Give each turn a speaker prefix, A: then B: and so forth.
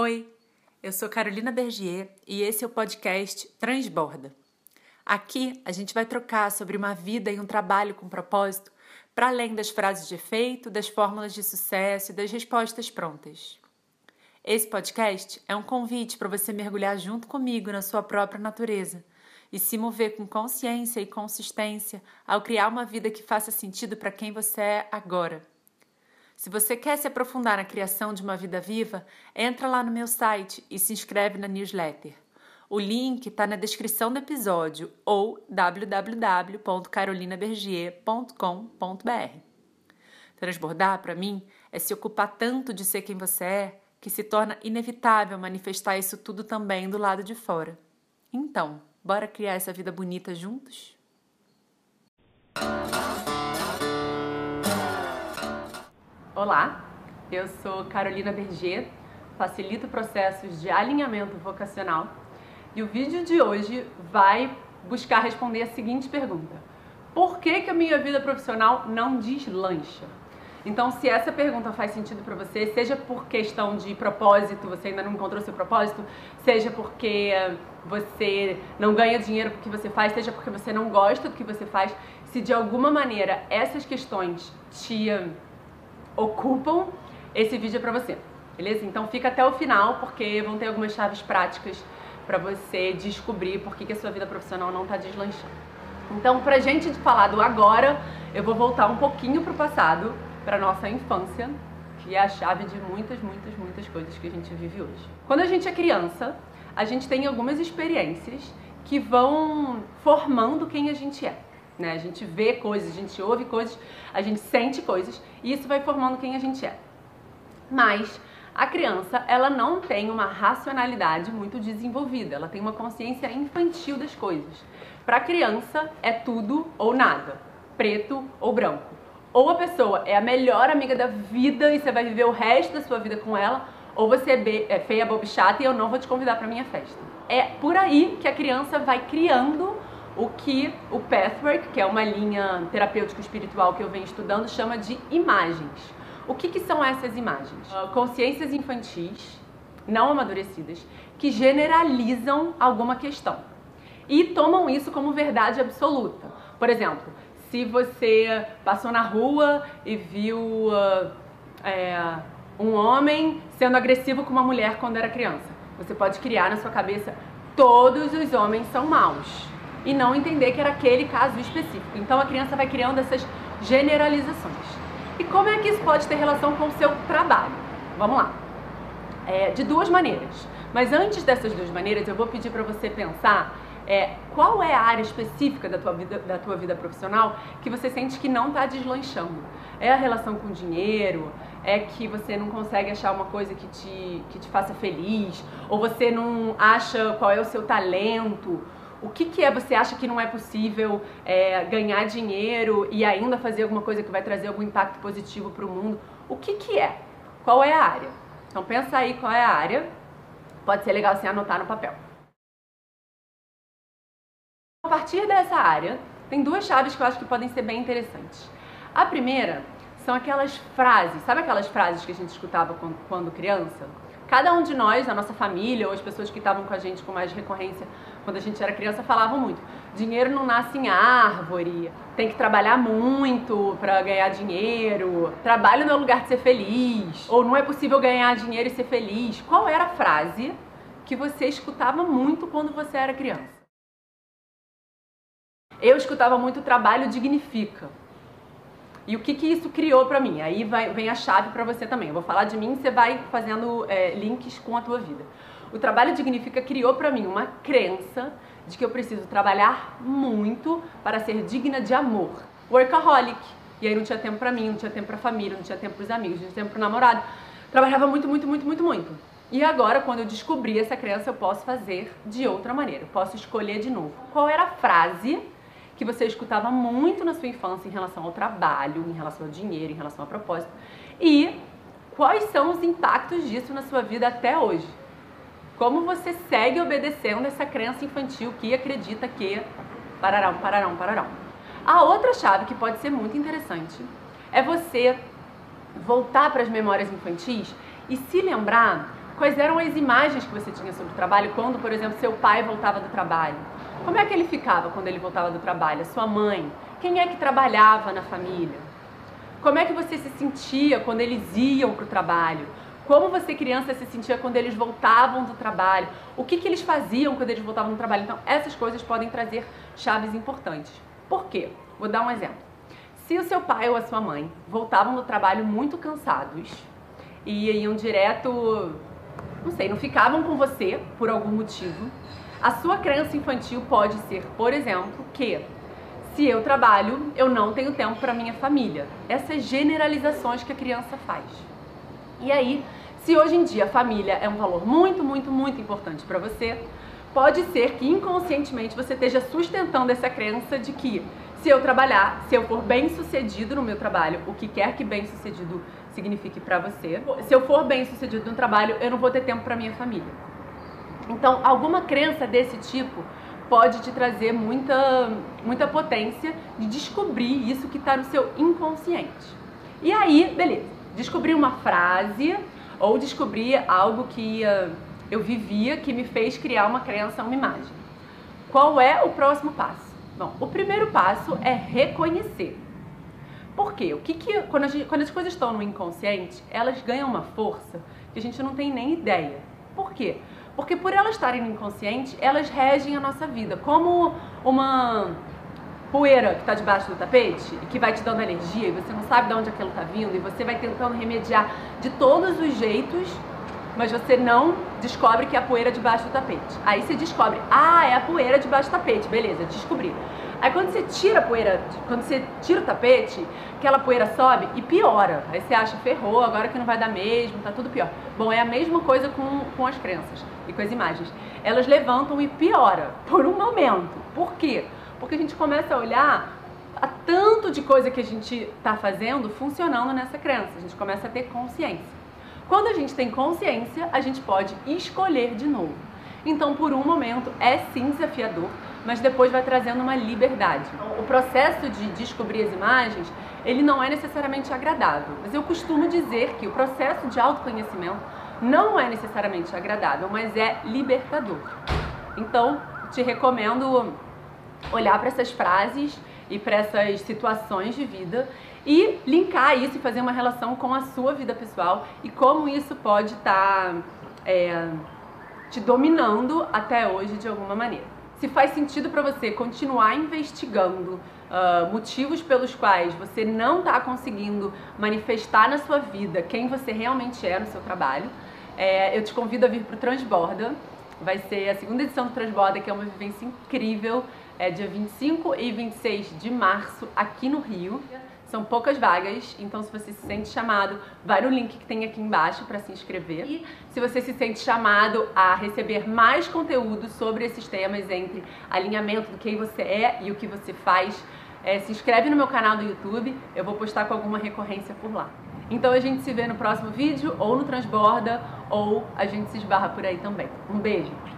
A: Oi, eu sou Carolina Bergier e esse é o podcast Transborda. Aqui a gente vai trocar sobre uma vida e um trabalho com propósito para além das frases de efeito, das fórmulas de sucesso e das respostas prontas. Esse podcast é um convite para você mergulhar junto comigo na sua própria natureza e se mover com consciência e consistência ao criar uma vida que faça sentido para quem você é agora. Se você quer se aprofundar na criação de uma vida viva, entra lá no meu site e se inscreve na newsletter. O link está na descrição do episódio ou www.carolinabergier.com.br. Transbordar, para mim, é se ocupar tanto de ser quem você é que se torna inevitável manifestar isso tudo também do lado de fora. Então, bora criar essa vida bonita juntos? Olá, eu sou Carolina Berger, facilito processos de alinhamento vocacional e o vídeo de hoje vai buscar responder a seguinte pergunta: Por que, que a minha vida profissional não deslancha? Então, se essa pergunta faz sentido para você, seja por questão de propósito, você ainda não encontrou seu propósito, seja porque você não ganha dinheiro porque você faz, seja porque você não gosta do que você faz, se de alguma maneira essas questões te ocupam, esse vídeo para você. Beleza? Então fica até o final porque vão ter algumas chaves práticas para você descobrir por que, que a sua vida profissional não está deslanchando. Então, pra gente falar do agora, eu vou voltar um pouquinho pro passado, para nossa infância, que é a chave de muitas, muitas, muitas coisas que a gente vive hoje. Quando a gente é criança, a gente tem algumas experiências que vão formando quem a gente é. Né? A gente vê coisas, a gente ouve coisas, a gente sente coisas e isso vai formando quem a gente é. Mas a criança, ela não tem uma racionalidade muito desenvolvida, ela tem uma consciência infantil das coisas. Para a criança é tudo ou nada, preto ou branco. Ou a pessoa é a melhor amiga da vida e você vai viver o resto da sua vida com ela, ou você é, é feia, boba chata e eu não vou te convidar para minha festa. É por aí que a criança vai criando o que o Pathwork, que é uma linha terapêutica espiritual que eu venho estudando, chama de imagens. O que, que são essas imagens? Uh, consciências infantis, não amadurecidas, que generalizam alguma questão e tomam isso como verdade absoluta. Por exemplo, se você passou na rua e viu uh, é, um homem sendo agressivo com uma mulher quando era criança, você pode criar na sua cabeça todos os homens são maus e não entender que era aquele caso específico. Então a criança vai criando essas generalizações. E como é que isso pode ter relação com o seu trabalho? Vamos lá. É, de duas maneiras. Mas antes dessas duas maneiras, eu vou pedir para você pensar é, qual é a área específica da tua, vida, da tua vida profissional que você sente que não está deslanchando. É a relação com o dinheiro? É que você não consegue achar uma coisa que te, que te faça feliz? Ou você não acha qual é o seu talento? O que, que é você acha que não é possível é, ganhar dinheiro e ainda fazer alguma coisa que vai trazer algum impacto positivo para o mundo? O que, que é? Qual é a área? Então pensa aí qual é a área. Pode ser legal você anotar no papel. A partir dessa área, tem duas chaves que eu acho que podem ser bem interessantes. A primeira são aquelas frases, sabe aquelas frases que a gente escutava quando, quando criança? Cada um de nós, na nossa família, ou as pessoas que estavam com a gente com mais recorrência quando a gente era criança, falavam muito: dinheiro não nasce em árvore, tem que trabalhar muito para ganhar dinheiro, trabalho não é lugar de ser feliz, ou não é possível ganhar dinheiro e ser feliz. Qual era a frase que você escutava muito quando você era criança? Eu escutava muito trabalho dignifica. E o que, que isso criou para mim? Aí vai, vem a chave para você também. Eu vou falar de mim, você vai fazendo é, links com a tua vida. O trabalho dignifica criou para mim uma crença de que eu preciso trabalhar muito para ser digna de amor. Workaholic. E aí não tinha tempo para mim, não tinha tempo para família, não tinha tempo para os amigos, não tinha tempo para o namorado. Trabalhava muito, muito, muito, muito, muito. E agora, quando eu descobri essa crença, eu posso fazer de outra maneira. Eu posso escolher de novo. Qual era a frase que você escutava muito na sua infância em relação ao trabalho, em relação ao dinheiro, em relação ao propósito. E quais são os impactos disso na sua vida até hoje? Como você segue obedecendo essa crença infantil que acredita que pararão, pararão, pararão. A outra chave que pode ser muito interessante é você voltar para as memórias infantis e se lembrar Quais eram as imagens que você tinha sobre o trabalho quando, por exemplo, seu pai voltava do trabalho? Como é que ele ficava quando ele voltava do trabalho? A sua mãe? Quem é que trabalhava na família? Como é que você se sentia quando eles iam para o trabalho? Como você, criança, se sentia quando eles voltavam do trabalho? O que, que eles faziam quando eles voltavam do trabalho? Então, essas coisas podem trazer chaves importantes. Por quê? Vou dar um exemplo. Se o seu pai ou a sua mãe voltavam do trabalho muito cansados e iam direto não sei, não ficavam com você por algum motivo, a sua crença infantil pode ser, por exemplo, que se eu trabalho, eu não tenho tempo para minha família. Essas generalizações que a criança faz. E aí, se hoje em dia a família é um valor muito, muito, muito importante para você, pode ser que inconscientemente você esteja sustentando essa crença de que se eu trabalhar, se eu for bem sucedido no meu trabalho, o que quer que bem sucedido signifique para você, se eu for bem sucedido no trabalho, eu não vou ter tempo para minha família. Então, alguma crença desse tipo pode te trazer muita, muita potência de descobrir isso que está no seu inconsciente. E aí, beleza, descobrir uma frase ou descobrir algo que uh, eu vivia que me fez criar uma crença, uma imagem. Qual é o próximo passo? Bom, o primeiro passo é reconhecer. Por quê? O que que, quando, gente, quando as coisas estão no inconsciente, elas ganham uma força que a gente não tem nem ideia. Por quê? Porque por elas estarem no inconsciente, elas regem a nossa vida. Como uma poeira que está debaixo do tapete e que vai te dando energia e você não sabe de onde aquilo está vindo e você vai tentando remediar de todos os jeitos mas você não descobre que é a poeira debaixo do tapete. Aí você descobre, ah, é a poeira debaixo do tapete, beleza, descobri. Aí quando você tira a poeira, quando você tira o tapete, aquela poeira sobe e piora. Aí você acha, ferrou, agora que não vai dar mesmo, tá tudo pior. Bom, é a mesma coisa com, com as crenças e com as imagens. Elas levantam e piora por um momento. Por quê? Porque a gente começa a olhar a tanto de coisa que a gente está fazendo funcionando nessa crença. A gente começa a ter consciência. Quando a gente tem consciência, a gente pode escolher de novo. Então, por um momento, é sim desafiador, mas depois vai trazendo uma liberdade. O processo de descobrir as imagens, ele não é necessariamente agradável, mas eu costumo dizer que o processo de autoconhecimento não é necessariamente agradável, mas é libertador. Então, te recomendo olhar para essas frases e para essas situações de vida e linkar isso e fazer uma relação com a sua vida pessoal e como isso pode estar tá, é, te dominando até hoje de alguma maneira. Se faz sentido para você continuar investigando uh, motivos pelos quais você não está conseguindo manifestar na sua vida quem você realmente é no seu trabalho, é, eu te convido a vir para o Transborda. Vai ser a segunda edição do Transborda, que é uma vivência incrível é dia 25 e 26 de março aqui no Rio. São poucas vagas, então se você se sente chamado, vai no link que tem aqui embaixo para se inscrever. E se você se sente chamado a receber mais conteúdo sobre esses temas entre alinhamento do quem você é e o que você faz, é, se inscreve no meu canal do YouTube, eu vou postar com alguma recorrência por lá. Então a gente se vê no próximo vídeo, ou no Transborda, ou a gente se esbarra por aí também. Um beijo!